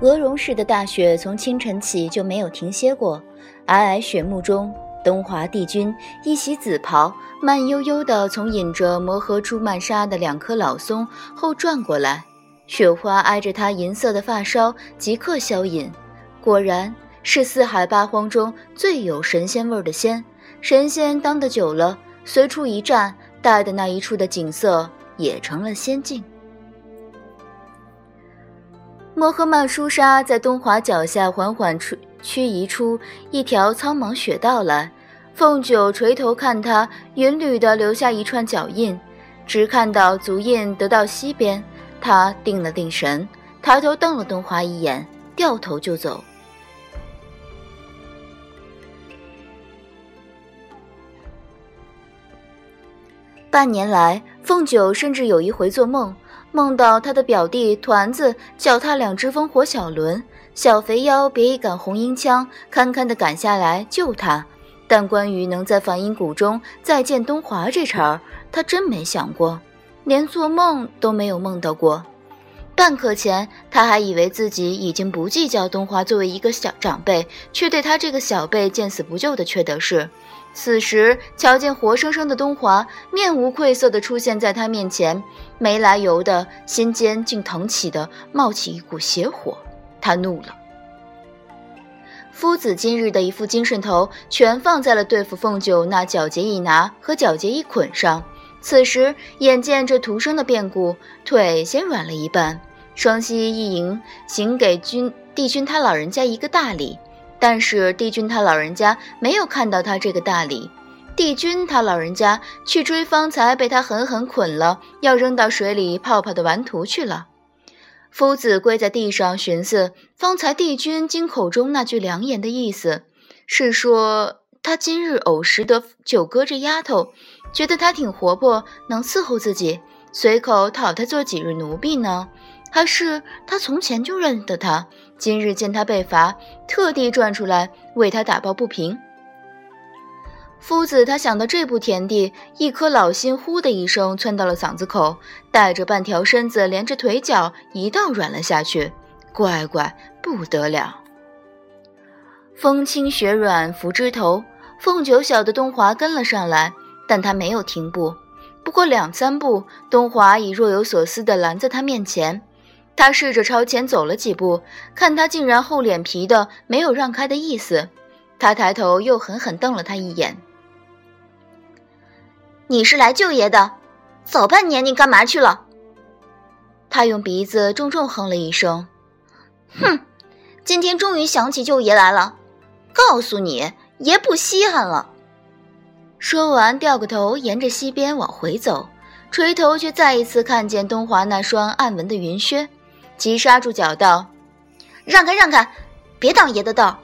鹅绒市的大雪从清晨起就没有停歇过，皑皑雪幕中，东华帝君一袭紫袍，慢悠悠地从引着磨合出曼纱的两棵老松后转过来，雪花挨着他银色的发梢，即刻消隐。果然是四海八荒中最有神仙味的仙，神仙当得久了，随处一站，带的那一处的景色也成了仙境。摩诃曼舒沙在东华脚下缓缓出驱移出一条苍茫雪道来，凤九垂头看他云缕的留下一串脚印，只看到足印得到西边，他定了定神，抬头瞪了东华一眼，掉头就走。半年来，凤九甚至有一回做梦，梦到他的表弟团子脚踏两只风火小轮，小肥妖别一杆红缨枪，堪堪的赶下来救他。但关于能在梵音谷中再见东华这茬儿，他真没想过，连做梦都没有梦到过。半刻前，他还以为自己已经不计较东华作为一个小长辈，却对他这个小辈见死不救的缺德事。此时瞧见活生生的东华，面无愧色地出现在他面前，没来由的心间竟腾起的冒起一股邪火，他怒了。夫子今日的一副精神头，全放在了对付凤九那皎洁一拿和皎洁一捆上。此时眼见这徒生的变故，腿先软了一半，双膝一迎，行给君帝君他老人家一个大礼。但是帝君他老人家没有看到他这个大礼，帝君他老人家去追方才被他狠狠捆了，要扔到水里泡泡的顽徒去了。夫子跪在地上寻思，方才帝君经口中那句良言的意思，是说他今日偶识得九哥这丫头，觉得她挺活泼，能伺候自己，随口讨她做几日奴婢呢？还是他从前就认得他？今日见他被罚，特地转出来为他打抱不平。夫子他想到这步田地，一颗老心呼的一声窜到了嗓子口，带着半条身子连着腿脚一道软了下去。乖乖，不得了！风轻雪软拂枝头，凤九晓得东华跟了上来，但他没有停步。不过两三步，东华已若有所思地拦在他面前。他试着朝前走了几步，看他竟然厚脸皮的没有让开的意思。他抬头又狠狠瞪了他一眼：“你是来救爷的？早半年你干嘛去了？”他用鼻子重重哼了一声：“哼，今天终于想起舅爷来了。告诉你，爷不稀罕了。”说完，掉个头，沿着西边往回走，垂头却再一次看见东华那双暗纹的云靴。急刹住脚，道：“让开，让开，别挡爷的道。”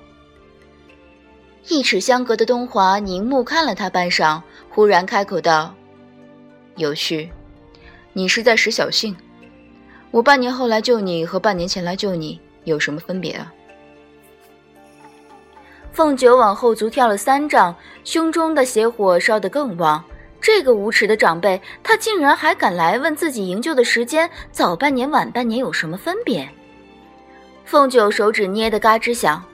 一尺相隔的东华凝目看了他半晌，忽然开口道：“有趣，你是在使小性。我半年后来救你和半年前来救你有什么分别啊？”凤九往后足跳了三丈，胸中的邪火烧得更旺。这个无耻的长辈，他竟然还敢来问自己营救的时间早半年晚半年有什么分别？凤九手指捏得嘎吱响。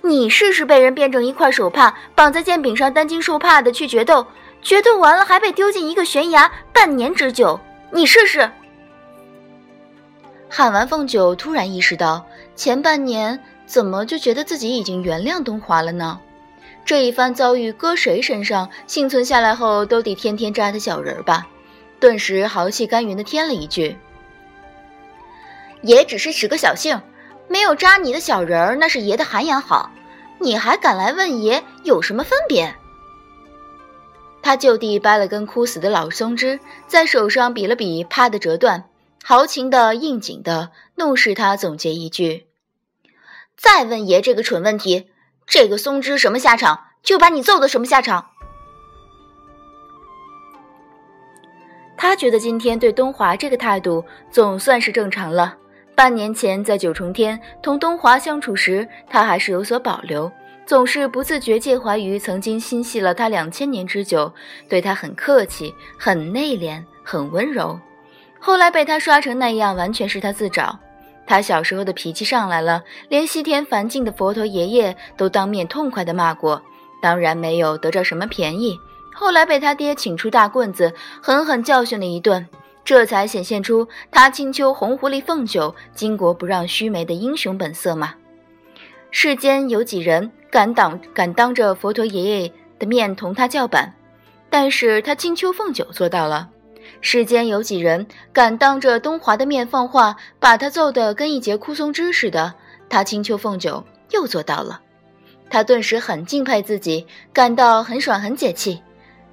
你试试被人变成一块手帕，绑在剑柄上担惊受怕的去决斗，决斗完了还被丢进一个悬崖，半年之久，你试试。喊完，凤九突然意识到，前半年怎么就觉得自己已经原谅东华了呢？这一番遭遇搁谁身上，幸存下来后都得天天扎他小人儿吧？顿时豪气干云的添了一句：“爷只是使个小性，没有扎你的小人儿，那是爷的涵养好。你还敢来问爷有什么分别？”他就地掰了根枯死的老松枝，在手上比了比，啪的折断，豪情的应景的怒视他，总结一句：“再问爷这个蠢问题。”这个松枝什么下场，就把你揍的什么下场。他觉得今天对东华这个态度总算是正常了。半年前在九重天同东华相处时，他还是有所保留，总是不自觉介怀于曾经心系了他两千年之久，对他很客气、很内敛、很温柔。后来被他刷成那样，完全是他自找。他小时候的脾气上来了，连西天梵净的佛陀爷爷都当面痛快地骂过，当然没有得着什么便宜。后来被他爹请出大棍子，狠狠教训了一顿，这才显现出他青丘红狐狸凤九巾帼不让须眉的英雄本色嘛。世间有几人敢当敢当着佛陀爷爷的面同他叫板？但是他青丘凤九做到了。世间有几人敢当着东华的面放话，把他揍得跟一截枯松枝似的？他青丘凤九又做到了。他顿时很敬佩自己，感到很爽很解气，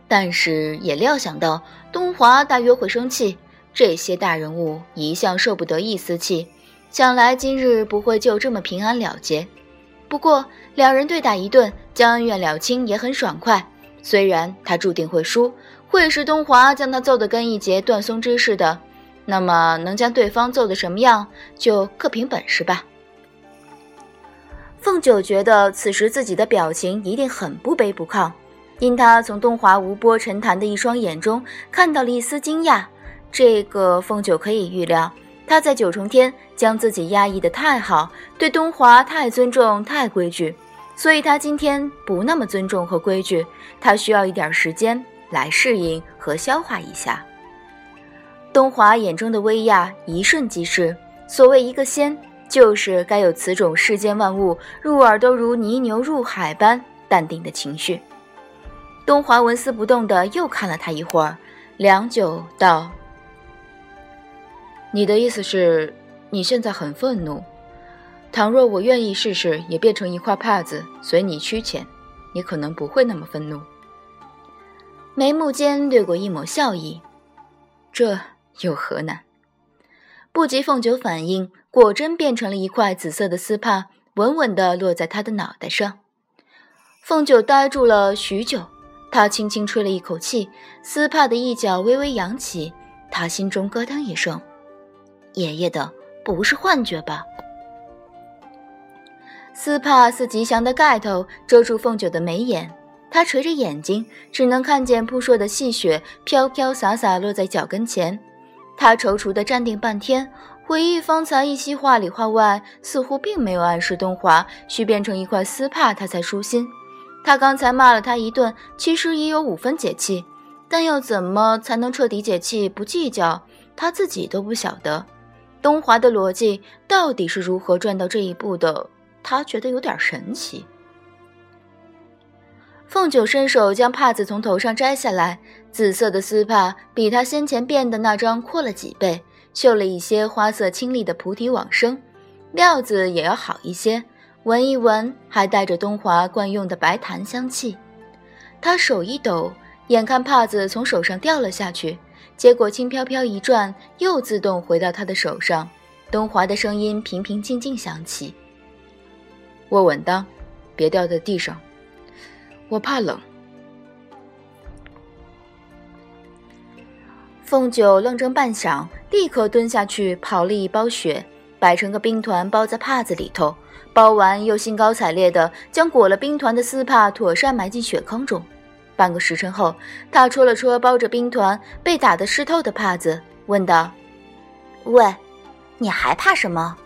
但是也料想到东华大约会生气。这些大人物一向受不得一丝气，想来今日不会就这么平安了结。不过，两人对打一顿，将恩怨了清，也很爽快。虽然他注定会输，会是东华将他揍得跟一截断松枝似的，那么能将对方揍得什么样，就各凭本事吧。凤九觉得此时自己的表情一定很不卑不亢，因他从东华无波沉潭的一双眼中看到了一丝惊讶。这个凤九可以预料。他在九重天将自己压抑的太好，对东华太尊重、太规矩，所以他今天不那么尊重和规矩。他需要一点时间来适应和消化一下。东华眼中的威亚一瞬即逝。所谓一个仙，就是该有此种世间万物入耳都如泥牛入海般淡定的情绪。东华纹丝不动地又看了他一会儿，良久道。你的意思是，你现在很愤怒。倘若我愿意试试，也变成一块帕子随你驱遣，你可能不会那么愤怒。眉目间掠过一抹笑意，这有何难？不及凤九反应，果真变成了一块紫色的丝帕，稳稳地落在他的脑袋上。凤九呆住了许久，他轻轻吹了一口气，丝帕的一角微微扬起，他心中咯噔一声。爷爷的不是幻觉吧？丝帕似吉祥的盖头遮住凤九的眉眼，他垂着眼睛，只能看见扑朔的细雪飘飘洒洒落在脚跟前。他踌躇地站定半天，回忆方才一席话里话外，似乎并没有暗示东华需变成一块丝帕，他才舒心。他刚才骂了他一顿，其实也有五分解气，但要怎么才能彻底解气，不计较，他自己都不晓得。东华的逻辑到底是如何转到这一步的？他觉得有点神奇。凤九伸手将帕子从头上摘下来，紫色的丝帕比他先前变的那张阔了几倍，绣了一些花色清丽的菩提往生，料子也要好一些。闻一闻，还带着东华惯用的白檀香气。他手一抖，眼看帕子从手上掉了下去。结果轻飘飘一转，又自动回到他的手上。东华的声音平平静静响起：“握稳当，别掉在地上。我怕冷。”凤九愣怔半晌，立刻蹲下去刨了一包雪，摆成个冰团包在帕子里头。包完又兴高采烈地将裹了冰团的丝帕妥善埋进雪坑中。半个时辰后，他戳了戳包着冰团、被打得湿透的帕子，问道：“喂，你还怕什么？”